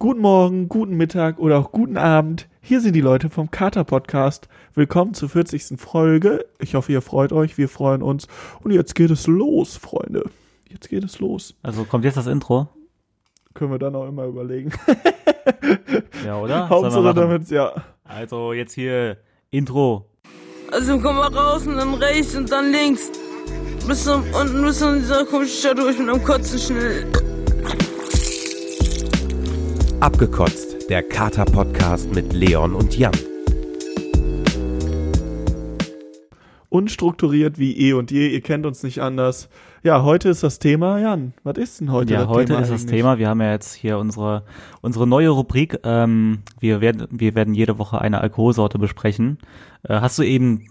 Guten Morgen, guten Mittag oder auch guten Abend. Hier sind die Leute vom Kater Podcast. Willkommen zur 40. Folge. Ich hoffe, ihr freut euch. Wir freuen uns. Und jetzt geht es los, Freunde. Jetzt geht es los. Also kommt jetzt das Intro? Können wir dann auch immer überlegen. Ja, oder? Hauptsache damit, ja. Also jetzt hier Intro. Also komm mal raus und dann rechts und dann links. Bis zum, unten bis zu dieser komischen Stadt durch mit einem Kotzen schnell. Abgekotzt, der Kater-Podcast mit Leon und Jan. Unstrukturiert wie eh und je. Ihr kennt uns nicht anders. Ja, heute ist das Thema. Jan, was ist denn heute ja, das heute Thema ist das eigentlich? Thema. Wir haben ja jetzt hier unsere unsere neue Rubrik. Ähm, wir werden wir werden jede Woche eine Alkoholsorte besprechen. Äh, hast du eben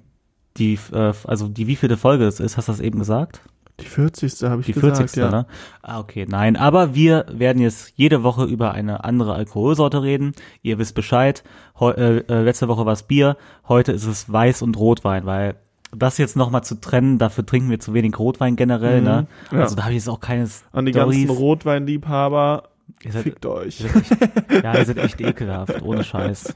die äh, also die wievielte Folge es ist? Hast du das eben gesagt? Die 40. habe ich Die gesagt, 40. ja. Ne? Ah, okay, nein. Aber wir werden jetzt jede Woche über eine andere Alkoholsorte reden. Ihr wisst Bescheid. Heu äh, äh, letzte Woche war es Bier. Heute ist es Weiß und Rotwein, weil das jetzt nochmal zu trennen, dafür trinken wir zu wenig Rotwein generell, ne? Mhm. Ja. Also da habe ich jetzt auch keine An die Storys. ganzen Rotweinliebhaber, Ihr seid, fickt euch. ihr seid echt, ja, ihr seid echt ekelhaft, ohne Scheiß.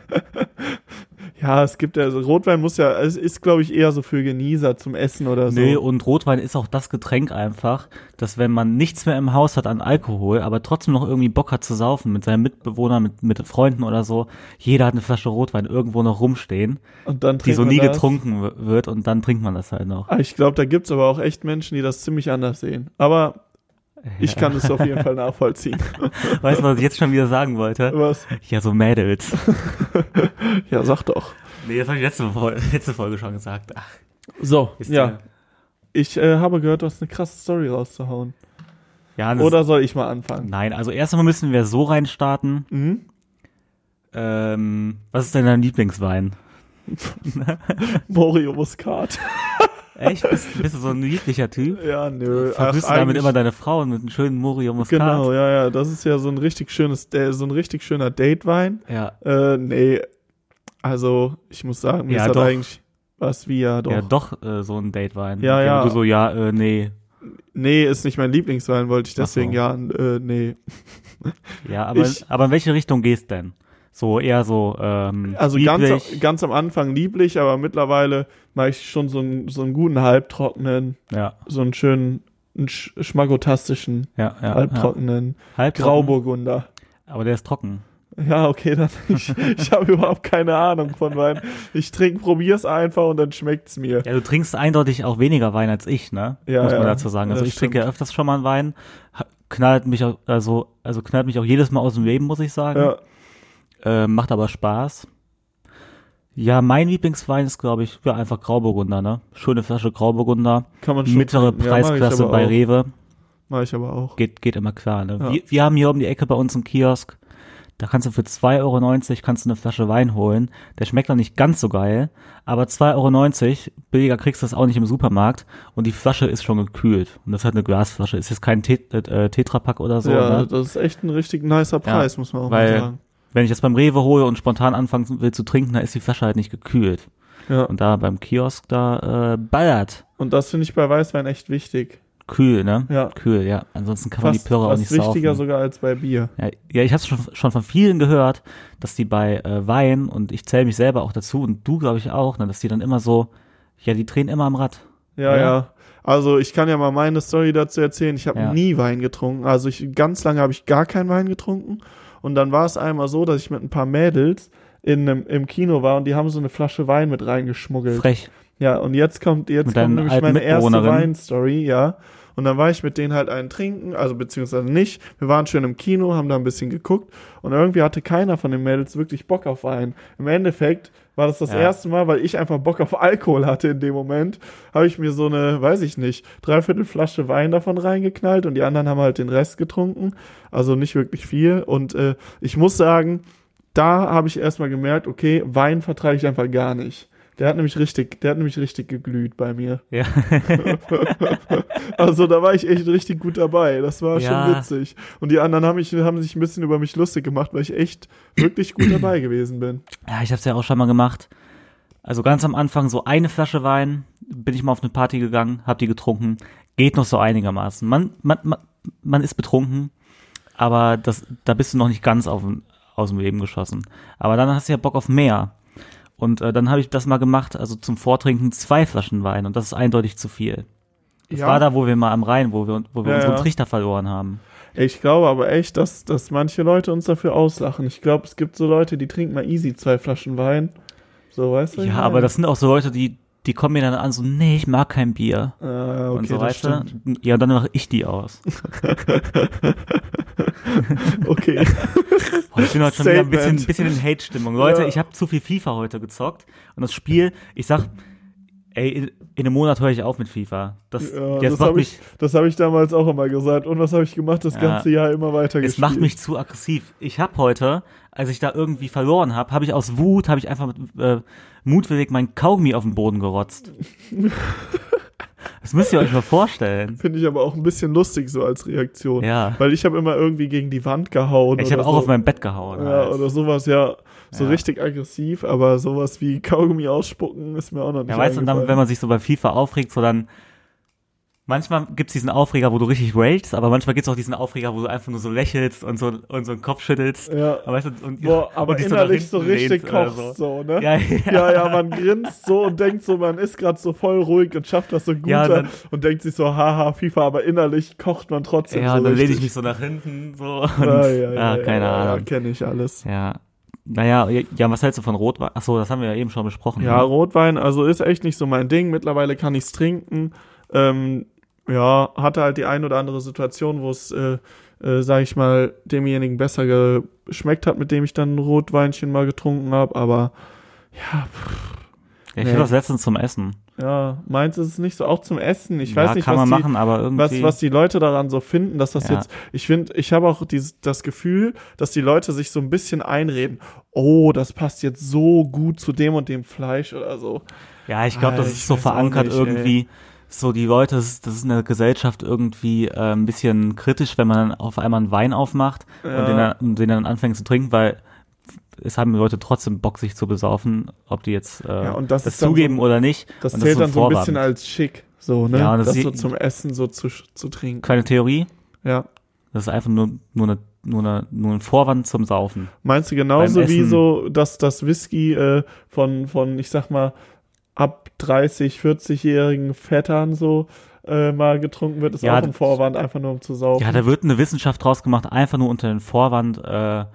Ja, es gibt ja, also Rotwein muss ja, es ist glaube ich eher so für Genießer zum Essen oder so. Nee, und Rotwein ist auch das Getränk einfach, dass wenn man nichts mehr im Haus hat an Alkohol, aber trotzdem noch irgendwie Bock hat zu saufen mit seinen Mitbewohnern, mit, mit Freunden oder so, jeder hat eine Flasche Rotwein irgendwo noch rumstehen, und dann die so nie das. getrunken wird und dann trinkt man das halt noch. Ah, Ich glaube, da gibt's aber auch echt Menschen, die das ziemlich anders sehen. Aber ich kann es auf jeden Fall nachvollziehen. Weißt du, was ich jetzt schon wieder sagen wollte? Was? Ja, so Mädels. Ja, sag doch. Nee, das habe ich letzte, Folge, letzte Folge schon gesagt. Ach, So, ist ja. der- Ich äh, habe gehört, du hast eine krasse Story rauszuhauen. ja Oder soll ich mal anfangen? Nein, also erst einmal müssen wir so reinstarten. Mhm. Ähm, was ist denn dein Lieblingswein? Morio Muscat. Echt? Bist, bist du so ein niedlicher Typ? ja, nö. Verwirrst du damit immer deine Frau mit einem schönen Morio Muscat? Genau, ja, ja. Das ist ja so ein richtig schönes, der, so ein richtig schöner Datewein. Ja, Äh, nee. Also, ich muss sagen, mir Ja, ist das doch. eigentlich was wie ja doch. ja doch äh, so ein Datewein. Ja, Okay, ja. Du so, ja, äh, nee. Nee, ist nicht mein Lieblingswein, wollte ich Ach so. deswegen ja, äh, nee. Ja, aber, Ich- aber in welche Richtung gehst denn? So eher so, ähm, Also ganz, lieblich? ganz am Anfang lieblich, aber mittlerweile mache ich schon so einen, so einen guten halbtrockenen, ja, so einen schönen, einen sch schmagotastischen, ja, ja. halbtrockenen. Halbtrocken, Grauburgunder. Aber der ist trocken. Ja, okay, dann ich, ich habe überhaupt keine Ahnung von Wein. Ich trinke, probier's einfach und dann schmeckt's mir. Ja, du trinkst eindeutig auch weniger Wein als ich, ne? Ja, Muss man ja, dazu sagen. Also ich trinke ja stimmt. öfters schon mal einen Wein, knallt mich auch, also, also knallt mich auch jedes Mal aus dem Leben, muss ich sagen. Ja, Äh, macht aber Spaß. Ja, mein Lieblingswein ist, glaube ich, ja, einfach Grauburgunder, ne? Schöne Flasche Grauburgunder. kann man schon. Mittlere. Ja, Preisklasse bei auch. Rewe. Mach ich aber auch. Geht, geht immer klar, ne? Ja. Wir, wir haben hier um die Ecke bei uns einen Kiosk. Da kannst du für 2,90 Euro kannst du eine Flasche Wein holen. Der schmeckt noch nicht ganz so geil, aber 2,90 Euro, billiger kriegst du das auch nicht im Supermarkt. Und die Flasche ist schon gekühlt. Und das ist halt eine Glasflasche. Ist jetzt kein Tet äh, Tetrapack oder so, ja, ne? das ist echt ein richtig nicer Preis, muss man auch mal sagen. Wenn ich das beim Rewe hole und spontan anfangen will zu trinken, dann ist die Flasche halt nicht gekühlt. Ja. Und da beim Kiosk, da äh, ballert. Und das finde ich bei Weißwein echt wichtig. Kühl, ne? Ja. Kühl, ja. Ansonsten kann man Fast, die Plörre auch fast nicht wichtiger saufen. sogar als bei Bier. Ja, ja ich habe schon, schon von vielen gehört, dass die bei äh, Wein, und ich zähle mich selber auch dazu, und du glaube ich auch, ne, dass die dann immer so, ja, die drehen immer am Rad. Ja, Ja. ja. Also ich kann ja mal meine Story dazu erzählen. Ich habe Ja. nie Wein getrunken. Also ich ganz lange habe ich gar keinen Wein getrunken. Und dann war es einmal so, dass ich mit ein paar Mädels in einem, im Kino war und die haben so eine Flasche Wein mit reingeschmuggelt. Frech. Ja, und jetzt kommt, jetzt Mit kommt nämlich meine erste? Weinstory, ja. Und dann war ich mit denen halt einen trinken, also beziehungsweise nicht. Wir waren schon im Kino, haben da ein bisschen geguckt und irgendwie hatte keiner von den Mädels wirklich Bock auf Wein. Im Endeffekt war das das Ja. erste Mal, weil ich einfach Bock auf Alkohol hatte in dem Moment, habe ich mir so eine, weiß ich nicht, dreiviertel Flasche Wein davon reingeknallt und die anderen haben halt den Rest getrunken. Also nicht wirklich viel. Und äh, ich muss sagen, da habe ich erstmal gemerkt, okay, Wein vertrage ich einfach gar nicht. Der hat nämlich richtig, der hat nämlich richtig geglüht bei mir. Ja. Also da war ich echt richtig gut dabei. Das war Ja. schon witzig. Und die anderen haben, mich, haben sich ein bisschen über mich lustig gemacht, weil ich echt wirklich gut dabei gewesen bin. ja, ich habe es ja auch schon mal gemacht. Also ganz am Anfang so eine Flasche Wein, bin ich mal auf eine Party gegangen, hab die getrunken, geht noch so einigermaßen. Man, man, man, man ist betrunken, aber das, da bist du noch nicht ganz auf, aus dem Leben geschossen. Aber dann hast du ja Bock auf mehr. Und äh, dann habe ich das mal gemacht, also zum Vortrinken zwei Flaschen Wein und das ist eindeutig zu viel. Das Ja. war da, wo wir mal am Rhein, wo wir, wo wir Ja, unseren. Trichter verloren haben. Ich glaube aber echt, dass, dass manche Leute uns dafür auslachen. Ich glaube, es gibt so Leute, die trinken mal easy zwei Flaschen Wein. So, weißt du? Ja, aber das sind auch so Leute, die, die kommen mir dann an, so, nee, ich mag kein Bier. Ah, okay, und so, du? Ja, dann mache ich die aus. Okay. Oh, ich bin heute schon wieder ein bisschen, bisschen in Hate-Stimmung. Leute, Ja. ich habe zu viel FIFA heute gezockt. Und das Spiel, ich sag, ey, in, in einem Monat höre ich auf mit FIFA. Das, Ja, das macht habe mich, ich, das hab ich damals auch immer gesagt. Und was habe ich gemacht? Das Ja. ganze Jahr immer weiter es gespielt. macht mich zu aggressiv. Ich habe heute, als ich da irgendwie verloren habe, habe ich aus Wut, habe ich einfach mit, äh, mutwillig mein Kaugummi auf den Boden gerotzt. das müsst ihr euch mal vorstellen. Finde ich aber auch ein bisschen lustig so als Reaktion. Ja. Weil ich habe immer irgendwie gegen die Wand gehauen. Ich habe auch so. auf mein Bett gehauen. Ja, halt. oder sowas, ja. So Ja. richtig aggressiv, aber sowas wie Kaugummi ausspucken ist mir auch noch nicht Ja, weißt du, und dann, eingefallen. wenn man sich so bei FIFA aufregt, so dann, manchmal gibt's diesen Aufreger, wo du richtig ragest, aber manchmal gibt's auch diesen Aufreger, wo du einfach nur so lächelst und so, und so den Kopf schüttelst. Ja. Und Weißt du, und, Boah, aber und innerlich so hinten richtig kochst so, ne? Ja, ja. ja, ja, man grinst so und denkt so, man ist gerade so voll ruhig und schafft das so gut Ja, dann- und denkt sich so, haha, FIFA, aber innerlich kocht man trotzdem Ja, so und dann lehne ich mich so nach hinten, so. Und, Ja, ja, ja, keine ja, Ahnung. Ja, kenne ich alles. Ja. Naja, ja, was hältst du von Rotwein? Ach so, das haben wir ja eben schon besprochen. Ja, ne? Rotwein, also ist echt nicht so mein Ding. Mittlerweile kann ich's trinken. Ähm, ja, hatte halt die ein oder andere Situation, wo es, äh, äh, sag ich mal, demjenigen besser geschmeckt hat, mit dem ich dann ein Rotweinchen mal getrunken habe. Aber ja, pff, ich nee. hatte das letztens zum Essen. ja, meins ist es nicht so. Auch zum Essen. Ich ja, weiß nicht, was die, machen, was, was die Leute daran so finden, dass das Ja. jetzt, ich finde, ich habe auch dieses, das Gefühl, dass die Leute sich so ein bisschen einreden, oh, das passt jetzt so gut zu dem und dem Fleisch oder so. Ja, ich glaube, Ah, das ich ist so verankert nicht, irgendwie. So, die Leute, das ist, das ist in der Gesellschaft irgendwie äh, ein bisschen kritisch, wenn man dann auf einmal einen Wein aufmacht Ja. und den dann, und den dann anfängt zu trinken, weil es haben die Leute trotzdem Bock, sich zu besaufen, ob die jetzt äh, Ja, das das, zugeben so- oder nicht. Das und zählt dann so ein bisschen als schick, so, ne? Ja, das das, ist- so zum Essen so zu, zu trinken. Kleine Theorie, Ja. das ist einfach nur, nur, eine, nur, eine, nur ein Vorwand zum Saufen. Meinst du genauso wie so, dass das Whisky äh, von, von, ich sag mal, ab 30, 40-jährigen Vettern so äh, mal getrunken wird, ist Ja, auch ein Vorwand, einfach nur um zu saufen. Ja, da wird eine Wissenschaft draus gemacht, einfach nur unter den Vorwand äh,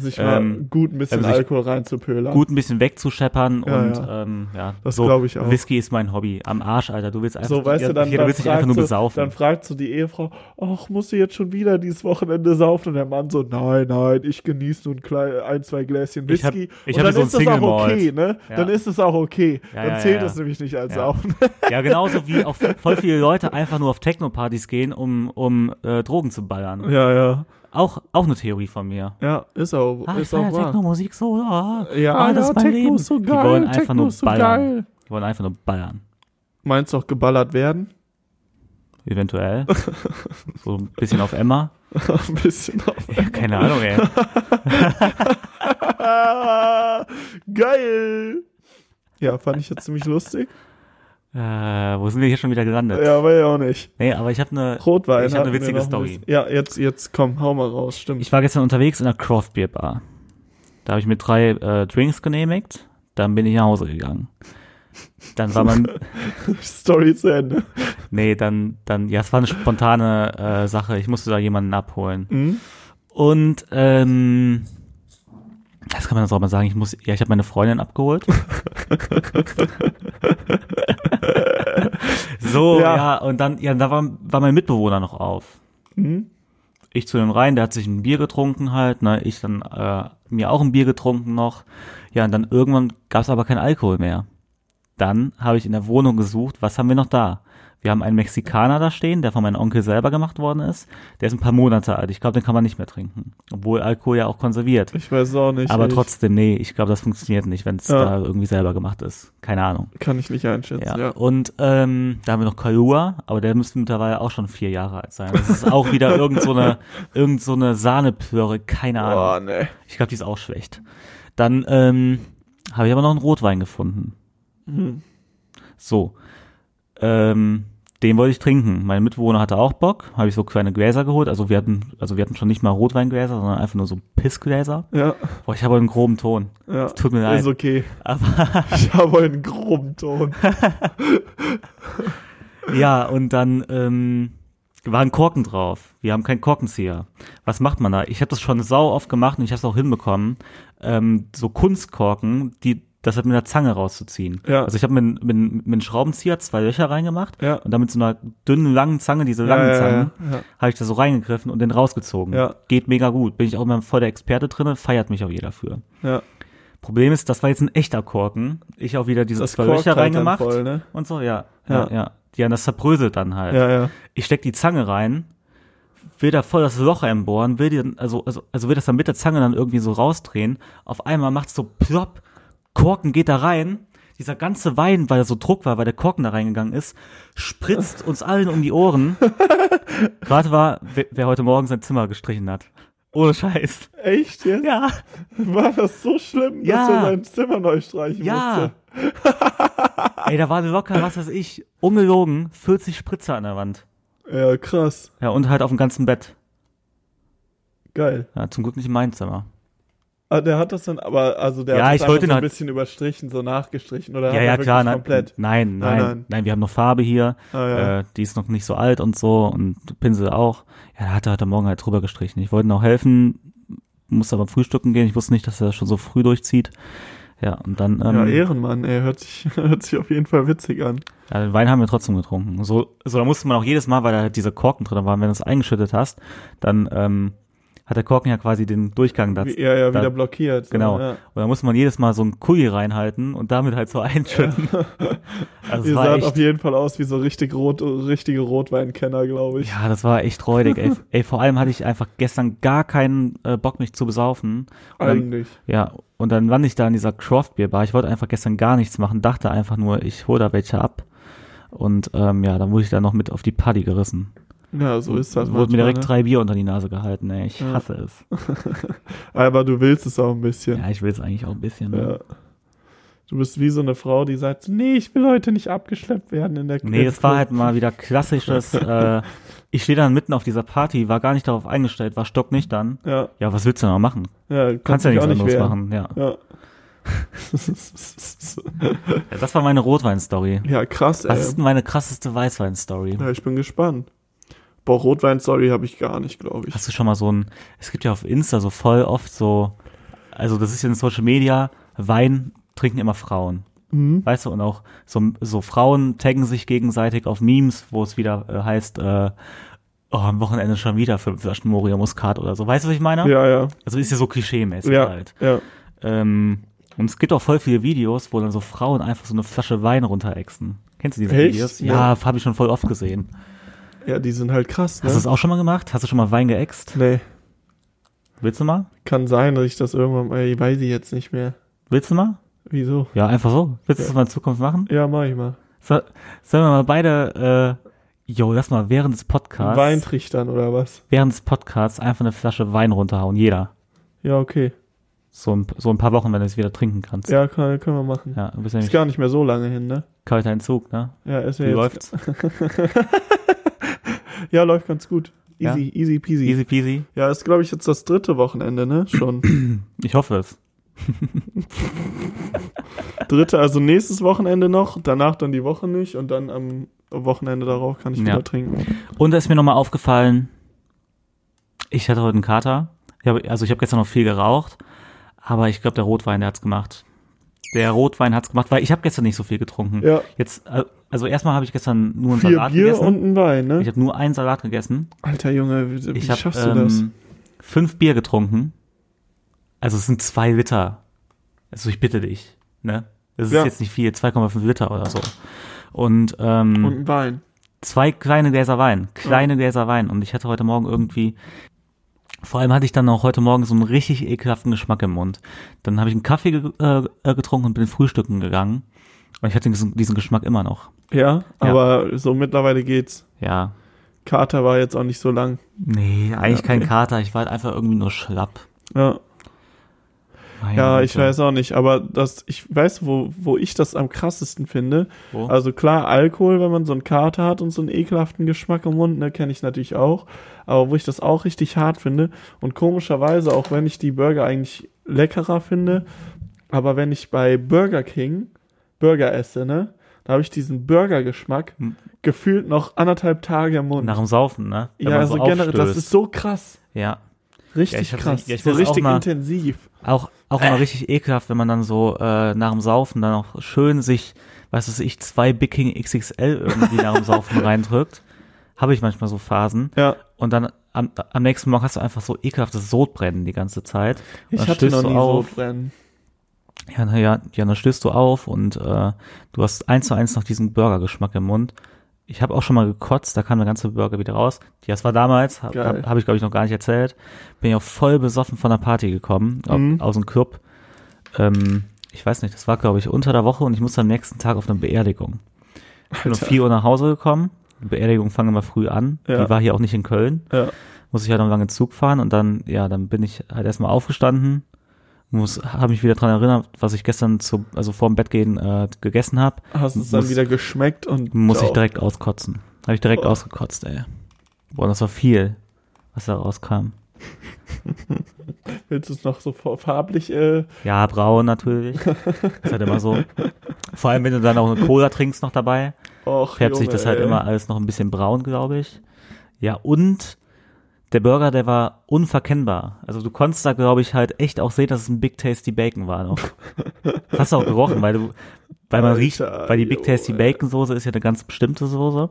sich mal ähm, gut ein bisschen sich Alkohol reinzupölen. gut ein bisschen wegzuscheppern Ja, und ja. ähm, ja, Das so glaub ich auch. Whisky ist mein Hobby. Am Arsch, Alter. Du willst einfach, So, weißt du, dann, jeder dann, will sich einfach fragt nur besaufen. dann fragt so die Ehefrau, ach, musst du jetzt schon wieder dieses Wochenende saufen? Und der Mann so, nein, nein, ich genieße nur ein, klein, ein zwei Gläschen Ich hab- Whisky. ich und dann hier so ist das auch okay, ne? Ja. Dann ist es auch okay. Dann zählt ja. nämlich nicht als. Saufen. Ja, genauso wie auch voll viele Leute einfach nur auf Techno-Partys gehen, um, um äh, Drogen zu ballern. ja, ja. Auch, auch eine Theorie von mir. Ja, ist auch, Ah, ich ist auch feier wahr. Techno-Musik so, ah, Ja, ah, das ja, ist mein Techno Leben. ist so Die geil, wollen einfach Techno nur so ballern. geil. Die wollen einfach nur ballern. Meinst du auch geballert werden? Eventuell. so ein bisschen auf Emma. ein bisschen auf. Ja, keine Ahnung, ey. geil! Ja, fand ich jetzt ziemlich lustig. Äh, wo sind wir hier schon wieder gelandet? Ja, war ja auch nicht. Nee, aber ich habe eine Rotwein. Ich hab eine witzige ein Story. bisschen. Ja, jetzt, jetzt komm, hau mal raus, stimmt. Ich war gestern unterwegs in einer Craft Beer Bar. Da habe ich mir drei äh, Drinks genehmigt. Dann bin ich nach Hause gegangen. Dann war man, Story zu Ende. nee, dann, dann, ja, es war eine spontane äh, Sache. Ich musste da jemanden abholen. Mhm. Und ähm, das kann man jetzt auch mal sagen. Ich muss, ja, ich habe meine Freundin abgeholt. so, Ja. ja. und dann, ja, da war, war mein Mitbewohner noch auf. Mhm. ich zu dem rein, der hat sich ein Bier getrunken halt, ne, ich dann äh, mir auch ein Bier getrunken noch. Ja, und dann irgendwann gab es aber kein Alkohol mehr. Dann habe ich in der Wohnung gesucht, was haben wir noch da? Wir haben einen Mexikaner da stehen, der von meinem Onkel selber gemacht worden ist. Der ist ein paar Monate alt. Ich glaube, den kann man nicht mehr trinken. Obwohl Alkohol ja auch konserviert. Ich weiß auch nicht. Aber ich, trotzdem, nee, ich glaube, das funktioniert nicht, wenn es Ja. da irgendwie selber gemacht ist. Keine Ahnung. Kann ich nicht einschätzen, Ja. ja. Und ähm, da haben wir noch Kahlua, aber der müsste mittlerweile auch schon vier Jahre alt sein. Das ist auch wieder irgend so eine, irgend so eine Sahneplörre, keine Ahnung. Oh, nee. Ich glaube, die ist auch schlecht. Dann ähm, habe ich aber noch einen Rotwein gefunden. Mhm. So. Ähm, den wollte ich trinken. Mein Mitbewohner hatte auch Bock, habe ich so kleine Gläser geholt. Also wir hatten, also wir hatten schon nicht mal Rotweingläser, sondern einfach nur so Pissgläser. Ja, Boah, ich habe einen groben Ton. ja. Tut mir leid. Ist okay. Aber Ich habe einen groben Ton. ja, und dann ähm, war ein Korken drauf. Wir haben keinen Korkenzieher. Was macht man da? Ich habe das schon sau oft gemacht und ich habe es auch hinbekommen, ähm, so Kunstkorken, die das halt mit einer Zange rauszuziehen. Ja. Also ich habe mit, mit, mit einem Schraubenzieher zwei Löcher reingemacht Ja. und dann mit so einer dünnen, langen Zange, diese langen ja, Zangen, ja, habe ich da so reingegriffen und den rausgezogen. Ja. Geht mega gut. Bin ich auch immer voll der Experte drinne, feiert mich auch jeder für. Ja, Problem ist, das war jetzt ein echter Korken. Ich auch wieder diese das zwei Löcher halt reingemacht voll, ne? und so, ja. Ja, Ja. ja. Die haben das zerbröselt dann halt. Ja, ja. Ich steck die Zange rein, will da voll das Loch einbohren, will die also, also, also will das dann mit der Zange dann irgendwie so rausdrehen. Auf einmal macht's so plopp, Korken geht da rein. Dieser ganze Wein, weil er so Druck war, weil der Korken da reingegangen ist, spritzt uns allen um die Ohren. Gerade war, wer, heute Morgen sein Zimmer gestrichen hat. Ohne Scheiß. Echt jetzt? Ja, War das so schlimm, dass Ja. er sein Zimmer neu streichen ja. musste? Ey, da war locker, was weiß ich, ungelogen, 40 Spritzer an der Wand. Ja, krass. Ja, und halt auf dem ganzen Bett. Geil. Ja, zum Glück nicht in meinem Zimmer. Ah, der hat das dann, aber, also der Ja, hat das so ein halt- bisschen überstrichen, so nachgestrichen, oder? Ja, ja, klar. Na, Komplett. Nein, nein, Nein, nein, wir haben noch Farbe hier. Ah, ja. äh, die ist noch nicht so alt und so und Pinsel auch. Ja, da hat er heute Morgen halt drüber gestrichen. Ich wollte auch helfen, musste aber frühstücken gehen. Ich wusste nicht, dass er das schon so früh durchzieht. Ja, und dann, ja, ähm, Ehrenmann, ey, hört sich, hört sich auf jeden Fall witzig an. ja, den Wein haben wir trotzdem getrunken. So, so da musste man auch jedes Mal, weil da halt diese Korken drin waren, wenn du es eingeschüttet hast, dann ähm, hat der Korken ja quasi den Durchgang er ja da- wieder blockiert. So, Genau. Ja. Und da musste man jedes Mal so einen Kuli reinhalten und damit halt so einschütten. Also es Ihr echt, auf jeden Fall aus wie so richtig rot, richtige Rotweinkenner, glaube ich. ja, das war echt räudig. Ey. ey, vor allem hatte ich einfach gestern gar keinen äh, Bock, mich zu besaufen. Und dann, Eigentlich. ja, und dann war ich da in dieser Craft Beer Bar. Ich wollte einfach gestern gar nichts machen, dachte einfach nur, ich hole da welche ab. Und ähm, ja, dann wurde ich da noch mit auf die Party gerissen. Ja, so ist das. Wurde mir direkt manchmal, drei Bier unter die Nase gehalten, ey. Ich Ja. hasse es. ne? Aber du willst es auch ein bisschen. Ja, ich will es eigentlich auch ein bisschen. Ja. Ne? Du bist wie so eine Frau, die sagt, nee, ich will heute nicht abgeschleppt werden in der Nee, das war halt mal wieder klassisches, äh, ich stehe dann mitten auf dieser Party, war gar nicht darauf eingestellt, war stocknüchtern. Ja, Ja, was willst du noch machen? ja, Kannst ja dich nichts auch anderes wehren. machen, ja. Ja. ja. Das war meine Rotwein-Story. ja, krass, ey. Was ist meine krasseste Weißwein-Story? Ja, ich bin gespannt. Boah, Rotwein-Story habe ich gar nicht, glaube ich. Hast du schon mal so ein, es gibt ja auf Insta so voll oft so, also das ist ja in Social Media, Wein trinken immer Frauen. Mhm. Weißt du, und auch so, so Frauen taggen sich gegenseitig auf Memes, wo es wieder äh, heißt, äh, oh, am Wochenende schon wieder fünf Flaschen Moria Muscat oder so. Weißt du, was ich meine? Ja, ja. Also ist ja so klischee-mäßig Ja, halt. ja. Ähm, und es gibt auch voll viele Videos, wo dann so Frauen einfach so eine Flasche Wein runterexen. Kennst du diese Echt? Videos? Ja. Ja, habe ich schon voll oft gesehen. Ja, die sind halt krass, ne? Hast du das auch schon mal gemacht? Hast du schon mal Wein geäxt? nee, Willst du mal? kann sein, dass ich das irgendwann mal, ich weiß ich jetzt nicht mehr. Willst du mal? Wieso? Ja, einfach so. Willst du das mal in Zukunft machen? Ja, mach ich mal. So, sollen wir mal beide, äh, yo, lass mal während des Podcasts, Wein trichtern oder was? während des Podcasts einfach eine Flasche Wein runterhauen, jeder. Ja, okay. So ein, so ein paar Wochen, wenn du es wieder trinken kannst. Ja, kann, können wir machen. Ja, Ist gar nicht mehr so lange hin, ne? kalter Entzug, ne? Ja, ist Wie ja jetzt. läuft's? Ja, läuft ganz gut. Ja? Easy, easy peasy. Easy peasy. Ja, ist, glaube ich, jetzt das dritte Wochenende, ne? Schon. Ich hoffe es. dritte, also nächstes Wochenende noch, danach dann die Woche nicht und dann am Wochenende darauf kann ich Ja. wieder trinken. Und da ist mir nochmal aufgefallen, ich hatte heute einen Kater. Ich hab, also ich habe gestern noch viel geraucht, aber ich glaube, der Rotwein, der hat's gemacht. Der Rotwein hat's gemacht, weil ich habe gestern nicht so viel getrunken. Ja, Jetzt, äh, also erstmal habe ich gestern nur einen vier Salat Bier gegessen. und ein Wein, ne? ich habe nur einen Salat gegessen. Alter Junge, wie, wie Ich habe schaffst du das? ähm, fünf Bier getrunken. Also es sind zwei Liter. Also ich bitte dich, ne? Das ist Ja. jetzt nicht viel, 2,5 Liter oder so. Und, ähm, Und ein Wein. zwei kleine Gläser Wein, kleine Gläser Wein. Und ich hatte heute Morgen irgendwie, vor allem hatte ich dann auch heute Morgen so einen richtig ekelhaften Geschmack im Mund. Dann habe ich einen Kaffee ge äh, getrunken und bin frühstücken gegangen. Und ich hatte diesen, diesen Geschmack immer noch. Ja, aber so mittlerweile geht's. Ja. Kater war jetzt auch nicht so lang. Nee, eigentlich Ja, kein okay. Kater. Ich war halt einfach irgendwie nur schlapp. Ja. Meine Ja, Güte. ich weiß auch nicht, aber das, ich weiß, wo, wo ich das am krassesten finde. Wo? Also klar, Alkohol, wenn man so einen Kater hat und so einen ekelhaften Geschmack im Mund, ne, kenne ich natürlich auch. Aber wo ich das auch richtig hart finde und komischerweise, auch wenn ich die Burger eigentlich leckerer finde, aber wenn ich bei Burger King Burger esse, ne, da habe ich diesen Burger-Geschmack Hm. gefühlt noch anderthalb Tage im Mund. Nach dem Saufen, ne? Wenn ja, man so also generell, das ist so krass. Ja. Richtig Ja, krass. ja, so muss auch richtig mal- intensiv. Auch, auch Äh. mal richtig ekelhaft, wenn man dann so äh, nach dem Saufen dann auch schön sich, was weiß ich, zwei Big King XXL irgendwie nach dem Saufen reindrückt. Habe ich manchmal so Phasen. Ja, Und dann am, am nächsten Morgen hast du einfach so ekelhaftes Sodbrennen die ganze Zeit. Und ich dann hatte noch nie auf. Sodbrennen. Ja, na ja, ja, dann stößt du auf und äh, du hast eins zu eins noch diesen Burgergeschmack im Mund. Ich habe auch schon mal gekotzt, da kam der ganze Burger wieder raus. Ja, das war damals, habe hab, hab ich glaube ich noch gar nicht erzählt. Bin ja auch voll besoffen von der Party gekommen, Mhm. aus dem Club. Ähm, ich weiß nicht, das war glaube ich unter der Woche und ich musste am nächsten Tag auf eine Beerdigung. Ich bin um Alter. 4 Uhr nach Hause gekommen. Die Beerdigung fangen immer früh an. Ja. Die war hier auch nicht in Köln. Ja. Muss ich halt noch lange Zug fahren und dann, ja, dann bin ich halt erstmal aufgestanden, muss, habe mich wieder dran erinnert, was ich gestern zu, also vor dem Bett gehen äh, gegessen habe. Hast es dann wieder geschmeckt und Muss ich direkt auskotzen. Habe ich direkt Oh. ausgekotzt, ey. Boah, das war viel, was da rauskam. Willst du es noch so fa- farblich? Äh, Ja, braun natürlich. ist halt immer so. Vor allem, wenn du dann auch eine Cola trinkst noch dabei, och, färbt sich das halt ey. immer alles noch ein bisschen braun, glaube ich. Ja, und der Burger, der war unverkennbar. Also du konntest da, glaube ich, halt echt auch sehen, dass es ein Big Tasty Bacon war noch. Hast du auch gerochen, weil du, weil man Alter, riecht, weil die Big Tasty Junge. Bacon Soße ist ja eine ganz bestimmte Soße.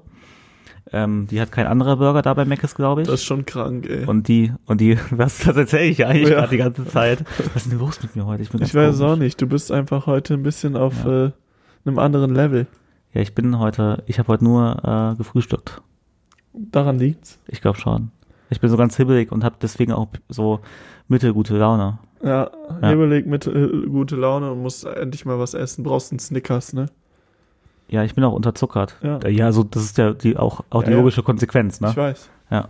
Ähm, die hat kein anderer Burger da bei Mc's, glaube ich. Das ist schon krank, ey. Und die, und die, was, das erzähle ich ja eigentlich Ja. gerade die ganze Zeit. Was ist denn los mit mir heute? Ich bin ich weiß komisch. auch nicht. Du bist einfach heute ein bisschen auf äh, einem anderen Level. Ja, ich bin heute, ich habe heute nur äh, gefrühstückt. Daran liegt's. Ich glaube schon. Ich bin so ganz hibbelig und habe deswegen auch so mittelgute Laune. Ja, Ja. Überleg mit äh, gute Laune und musst endlich mal was essen. Brauchst einen Snickers, ne? Ja, ich bin auch unterzuckert. Ja. Ja, so das ist ja die auch auch die Ja, ja. logische Konsequenz, ne? Ich weiß. Ja.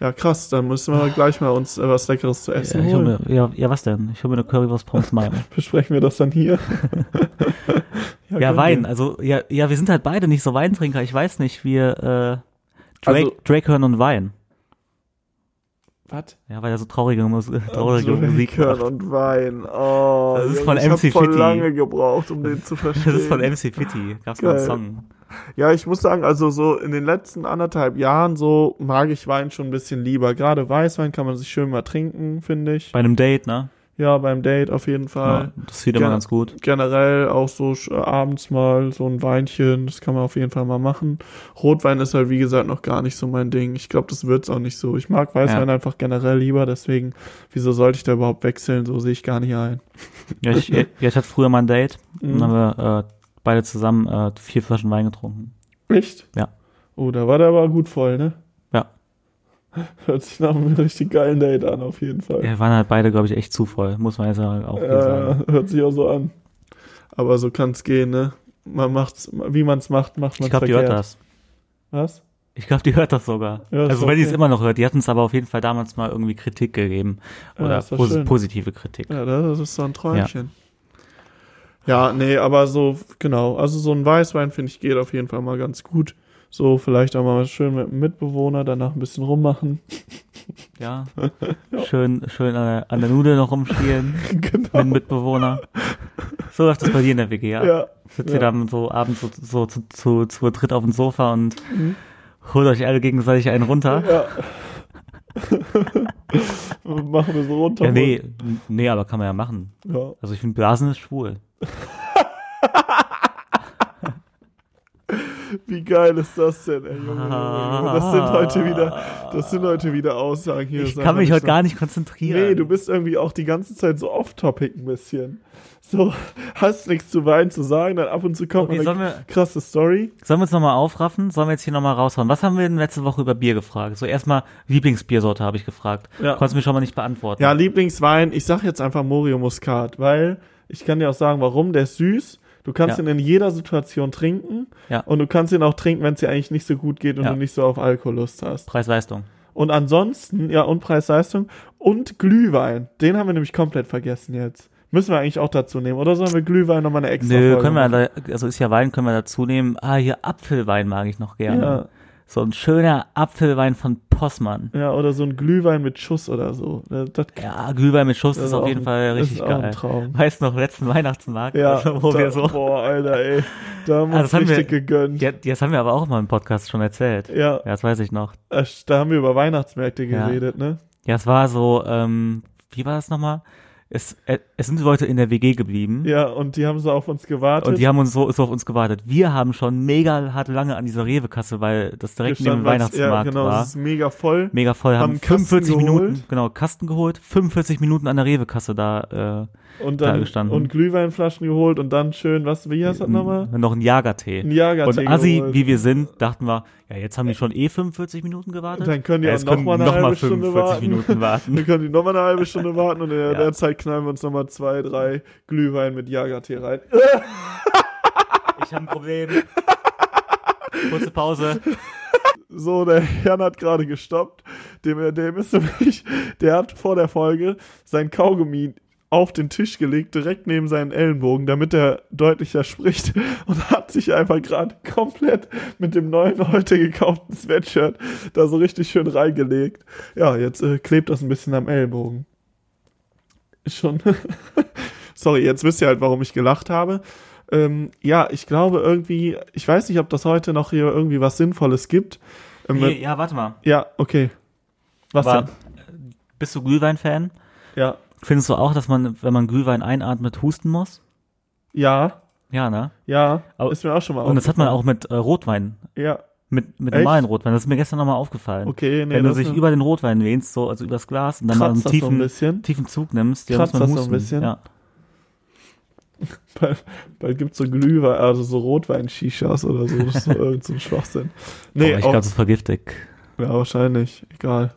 Ja, krass. Dann müssen wir gleich mal uns äh, was Leckeres zu Ja, essen hol holen. mir, ja, ja, was denn? Ich hole mir eine Currywurst Pommes Mayo. Besprechen wir das dann hier. ja, können Wein. wir. Also ja, ja, wir sind halt beide nicht so Weintrinker. Ich weiß nicht, wir äh, Drake, Also- Drake hören und Wein. Was? Ja, weil er so traurige, traurige Musik macht. und Wein. Oh, Das ist Junge, von ich MC voll Fitti. lange gebraucht, um den zu verstehen. Das ist von MC Fitty. Gab's mal einen Geil. Song. Ja, ich muss sagen, also so in den letzten anderthalb Jahren so mag ich Wein schon ein bisschen lieber. Gerade Weißwein kann man sich schön mal trinken, finde ich. Bei einem Date, ne? Ja, beim Date auf jeden Ja, Fall. das sieht immer Gerne. ganz gut. Generell auch so äh, abends mal so ein Weinchen, das kann man auf jeden Fall mal machen. Rotwein ist halt wie gesagt noch gar nicht so mein Ding. Ich glaube, das wird's auch nicht so. Ich mag Weißwein Ja. einfach generell lieber, deswegen wieso sollte ich da überhaupt wechseln? So sehe ich gar nicht ein. Ja, ich, ja, ich hatte früher mal ein Date. Mhm. Dann haben wir äh, beide zusammen äh, vier Flaschen Wein getrunken. Echt? Ja. Oh, da war der aber gut voll, ne? Ja. Hört sich nach einem richtig geilen Date an, auf jeden Fall. Ja, wir waren halt beide, glaube ich, echt zu voll. Muss man jetzt auch hier sagen. Ja, hört sich auch so an. Aber so kann's gehen, ne? Man macht's, wie man's macht, macht man's Ich glaube, die hört das. Was? Ich glaube, die hört das sogar. Ja, also wenn die es okay. immer noch hört, die hatten es aber auf jeden Fall damals mal irgendwie Kritik gegeben. Ja, Oder doch pos schön. positive Kritik. Ja, das ist so ein Träumchen. Ja. nee, aber so, genau. Also so ein Weißwein, finde ich, geht auf jeden Fall mal ganz gut. So, vielleicht auch mal schön mit dem Mitbewohner, danach ein bisschen rummachen. Ja. Schön, schön an der, an der Nudel noch rumspielen mit genau. dem Mitbewohner. So läuft das bei dir in der WG, ja? Ja. Sitzt ja. ihr dann so abends so, so zu, zu, zu dritt auf dem Sofa und Mhm. holt euch alle gegenseitig einen runter? Ja. Machen wir so runter. Ja, nee, nee, aber kann man ja machen. Ja. Also ich finde Blasen ist schwul. Wie geil ist das denn, ey, Junge. Das sind heute wieder, das sind heute wieder Aussagen hier. Ich kann mich heute so. gar nicht konzentrieren. Nee, du bist irgendwie auch die ganze Zeit so off-topic ein bisschen. So, hast nichts zu Wein zu sagen, dann ab und zu kommt Okay, eine krasse Story. Sollen wir uns nochmal aufraffen? Sollen wir jetzt hier nochmal raushauen? Was haben wir denn letzte Woche über Bier gefragt? So erstmal Lieblingsbiersorte habe ich gefragt. Ja. Konntest du mir schon mal nicht beantworten. Ja, Lieblingswein, ich sag jetzt einfach Morio Muscat, weil ich kann dir auch sagen, warum, der ist süß. Du kannst Ja. ihn in jeder Situation trinken Ja. und du kannst ihn auch trinken, wenn es dir eigentlich nicht so gut geht und Ja. du nicht so auf Alkoholust hast. Preis-Leistung. Und ansonsten, ja, und Preis-Leistung und Glühwein. Den haben wir nämlich komplett vergessen jetzt. Müssen wir eigentlich auch dazu nehmen. Oder sollen wir Glühwein nochmal eine extra Nö, Folge können wir, machen? also ist ja Wein, können wir dazu nehmen. Ah, hier Apfelwein mag ich noch gerne. Ja. So ein schöner Apfelwein von Possmann. Ja, oder so ein Glühwein mit Schuss oder so. Das, Ja, Glühwein mit Schuss ist auf jeden ein- Fall richtig ist auch ein geil. Traum. Weißt noch, letzten Weihnachtsmarkt, ja, also, wo da, wir so. boah, Alter, ey. Da haben wir Ah, uns das haben wir- richtig gegönnt. Ja, das haben wir aber auch mal im Podcast schon erzählt. Ja, Ja, das weiß ich noch. äh, da haben wir über Weihnachtsmärkte Ja. geredet, ne? Ja, es war so, ähm, wie war das nochmal? Es, äh, es sind Leute in der WG geblieben. Ja, und die haben so auf uns gewartet. Und die haben uns so, so auf uns gewartet. Wir haben schon mega hart lange an dieser Rewe-Kasse, weil das direkt neben dem Weihnachtsmarkt Ja, genau, war. es ist mega voll. Mega voll, haben haben, einen Kasten 45 Minuten, genau, Kasten geholt, 45 Minuten an der Rewe-Kasse da, Und da dann gestanden. und Glühweinflaschen geholt und dann schön, was, wie heißt das nochmal? noch ein Jagertee. Ein Jagertee Und Assi, geholt. wie wir sind, dachten wir, ja, jetzt haben die schon eh 45 Minuten gewartet. Dann können die ja, auch jetzt noch können mal eine noch halbe Stunde 45 warten. Minuten warten. Dann können die nochmal eine halbe Stunde warten und in der, Ja. der Zeit knallen wir uns nochmal zwei, drei Glühwein mit Jagertee rein. Ich habe ein Problem. Kurze Pause. So, der Jan hat gerade gestoppt. Dem, dem ist nämlich, der hat vor der Folge sein Kaugummi auf den Tisch gelegt, direkt neben seinen Ellenbogen, damit er deutlicher spricht und hat sich einfach gerade komplett mit dem neuen heute gekauften Sweatshirt da so richtig schön reingelegt. Ja, jetzt äh, klebt das ein bisschen am Ellbogen. Ist schon. Sorry, jetzt wisst ihr halt, warum ich gelacht habe. Ähm, ja, ich glaube irgendwie, ich weiß nicht, ob das heute noch hier irgendwie was Sinnvolles gibt. Ähm, Nee, ja, warte mal. ja, okay. Was Aber, denn? bist du Glühwein-Fan? Ja. Findest du auch, dass man, wenn man Glühwein einatmet, husten muss? Ja, Ja, ne? ja, Aber- ist mir auch schon mal Und das hat man auch mit äh, Rotwein, Ja, mit, mit Echt? normalen Rotwein. Das ist mir gestern nochmal aufgefallen. okay, nee, wenn du ist- über den Rotwein lehnst, so, also übers Glas und dann mal einen das so ein tiefen, tiefen Zug nimmst, ja, muss man das so ein husten. bisschen? Ja. Bald, bald gibt's so Glühwein, also so Rotwein-Shishas oder so. Das ist so irgend so ein Schwachsinn. Nee, Nee, ich glaube, das ist vergiftig. ja, wahrscheinlich. Egal.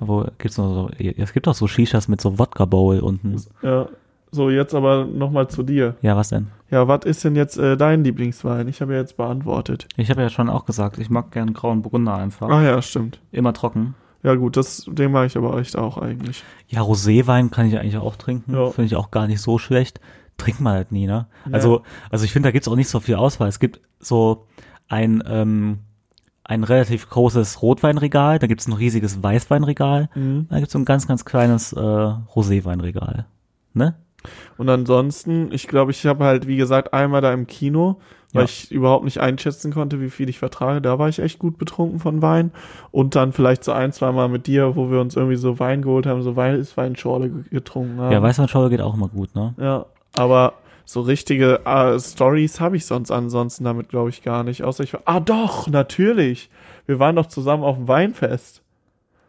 Wo gibt's noch so, es gibt auch so Shishas mit so Wodka Bowl unten. Ja. So, jetzt aber nochmal zu dir. Ja, was denn? Ja, was ist denn jetzt äh, dein Lieblingswein? Ich habe ja jetzt beantwortet. Ich habe ja schon auch gesagt, ich mag gern grauen Burgunder einfach. Ah ja, stimmt. Immer trocken. Ja gut, das, den mag ich aber echt auch eigentlich. Ja, Roséwein kann ich eigentlich auch trinken. Ja. Finde ich auch gar nicht so schlecht. Trinkt man halt nie, ne? Also, also ich finde, da gibt's auch nicht so viel Auswahl. Es gibt so ein, ähm, ein relativ großes Rotweinregal, da gibt's ein riesiges Weißweinregal, Mhm. da gibt's so ein ganz, ganz kleines äh, Roséweinregal. Ne? Und ansonsten, ich glaube, ich habe halt, wie gesagt, einmal da im Kino, weil Ja. ich überhaupt nicht einschätzen konnte, wie viel ich vertrage. Da war ich echt gut betrunken von Wein. Und dann vielleicht so ein, zwei Mal mit dir, wo wir uns irgendwie so Wein geholt haben, so Weißweinschorle ge- getrunken haben. Ja, Weißweinschorle geht auch immer gut, ne? Ja, aber so richtige äh, Stories habe ich sonst ansonsten damit, glaube ich, gar nicht. Außer ich war, ah doch, natürlich. Wir waren doch zusammen auf dem Weinfest.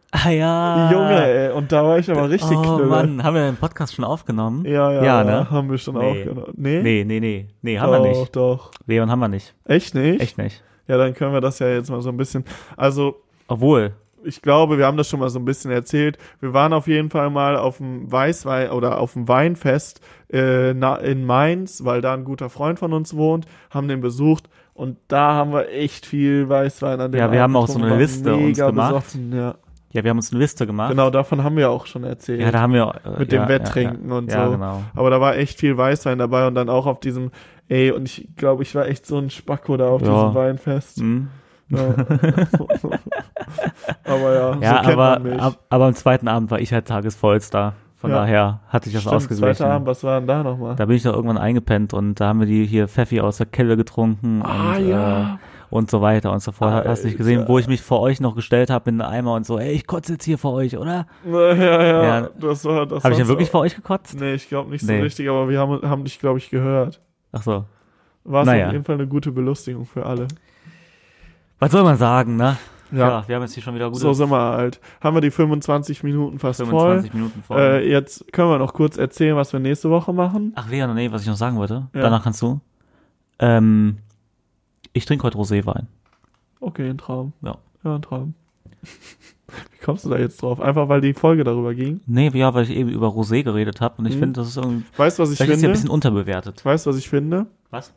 Ah ja. Junge, ey, und da war ich aber richtig oh knülle. Mann, haben wir den Podcast schon aufgenommen? Ja, ja, Ja, ne? haben wir schon Nee. aufgenommen. Nee? Nee, nee, nee. Nee, haben doch, wir nicht. Doch, Leon haben wir nicht. Echt nicht? Echt nicht. Ja, dann können wir das ja jetzt mal so ein bisschen. Also, Obwohl, ich glaube, wir haben das schon mal so ein bisschen erzählt. Wir waren auf jeden Fall mal auf dem Weißwein oder auf dem Weinfest äh, in Mainz, weil da ein guter Freund von uns wohnt, haben den besucht und da haben wir echt viel Weißwein an dem Ja, wir Abend haben auch so eine Liste uns gemacht. Besoffen, ja. ja, wir haben uns eine Liste gemacht. Genau, davon haben wir auch schon erzählt. Ja, da haben wir äh, Mit ja, dem Wetttrinken ja, ja. und ja, so. genau. Aber da war echt viel Weißwein dabei und dann auch auf diesem, ey, und ich glaube, ich war echt so ein Spacko da auf diesem Weinfest. Hm. Ja. aber ja, Ja, so aber, ab, aber am zweiten Abend war ich halt tagesvollster. Von Ja. daher hatte ich das Stimmt, ausgeglichen. zweiter Abend, was war denn da nochmal? Da bin ich doch irgendwann eingepennt und da haben wir die hier Pfeffi aus der Kelle getrunken Ah, und, ja. äh, und so weiter und so fort. Hast nicht gesehen, Alter. wo ich mich vor euch noch gestellt habe in den Eimer und so, ey, ich kotze jetzt hier vor euch, oder? Ja, ja, Ja. das war das. Habe ich ja wirklich auch. vor euch gekotzt? Nee, ich glaube nicht so Nee. richtig, aber wir haben, haben dich, glaube ich, gehört. Ach so. War es Naja. auf jeden Fall eine gute Belustigung für alle. Was soll man sagen, ne? Ja. wir haben jetzt hier schon wieder gute So sind wir halt. Haben wir die 25 Minuten fast 25 Minuten voll. voll. Äh, jetzt können wir noch kurz erzählen, was wir nächste Woche machen. Ach, Leon, nee, was ich noch sagen wollte. Ja. Danach kannst du. Ähm, ich trinke heute Roséwein. Okay, ein Traum. Ja. Ja, ein Traum. Wie kommst du da jetzt drauf? Einfach weil die Folge darüber ging. Nee, ja, weil ich eben über Rosé geredet habe und ich Mhm. finde, das ist irgendwie, Weißt du, was ich vielleicht ist ja ein finde? bisschen unterbewertet. Weißt du, was ich finde? Was?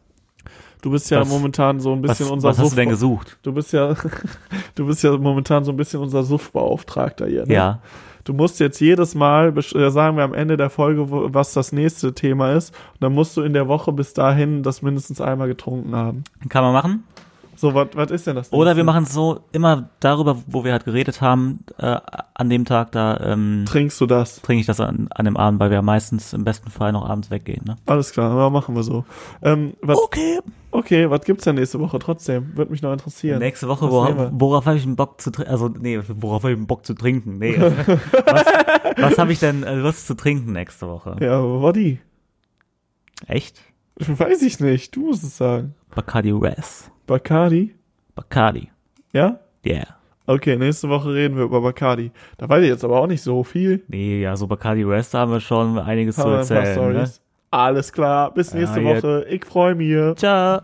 Du bist ja Was- momentan so ein bisschen Was, unser was hast du denn Suff- gesucht? Du bist ja, du bist ja momentan so ein bisschen unser Suffbeauftragter hier. Ne? Ja. Du musst jetzt jedes Mal sagen wir am Ende der Folge, was das nächste Thema ist. Und dann musst du in der Woche bis dahin das mindestens einmal getrunken haben. Kann man machen. So, was was ist denn das? Oder nächste? wir machen es so, immer darüber, wo wir halt geredet haben, äh, an dem Tag, da ähm, Trinkst du das? trinke ich das an, an dem Abend, weil wir meistens im besten Fall noch abends weggehen. Ne? Alles klar, ja, machen wir so. Ähm, was, Okay. okay, was gibt's denn nächste Woche trotzdem? Würde mich noch interessieren. Nächste Woche, worauf, worauf habe ich einen Bock zu trinken? Also, nee, worauf habe ich einen Bock zu trinken? Nee. was was habe ich denn äh, Lust zu trinken nächste Woche? Ja, Woddy. Echt? Weiß ich nicht, du musst es sagen. Bacardi Res. Bacardi? Bacardi. Ja? Yeah. Okay, nächste Woche reden wir über Bacardi. Da weiß ich jetzt aber auch nicht so viel. Nee, ja, so Bacardi Res, da haben wir schon einiges Haben zu erzählen. Ne? Alles klar, bis Ja, nächste jetzt- Woche. Ich freue mich. Ciao.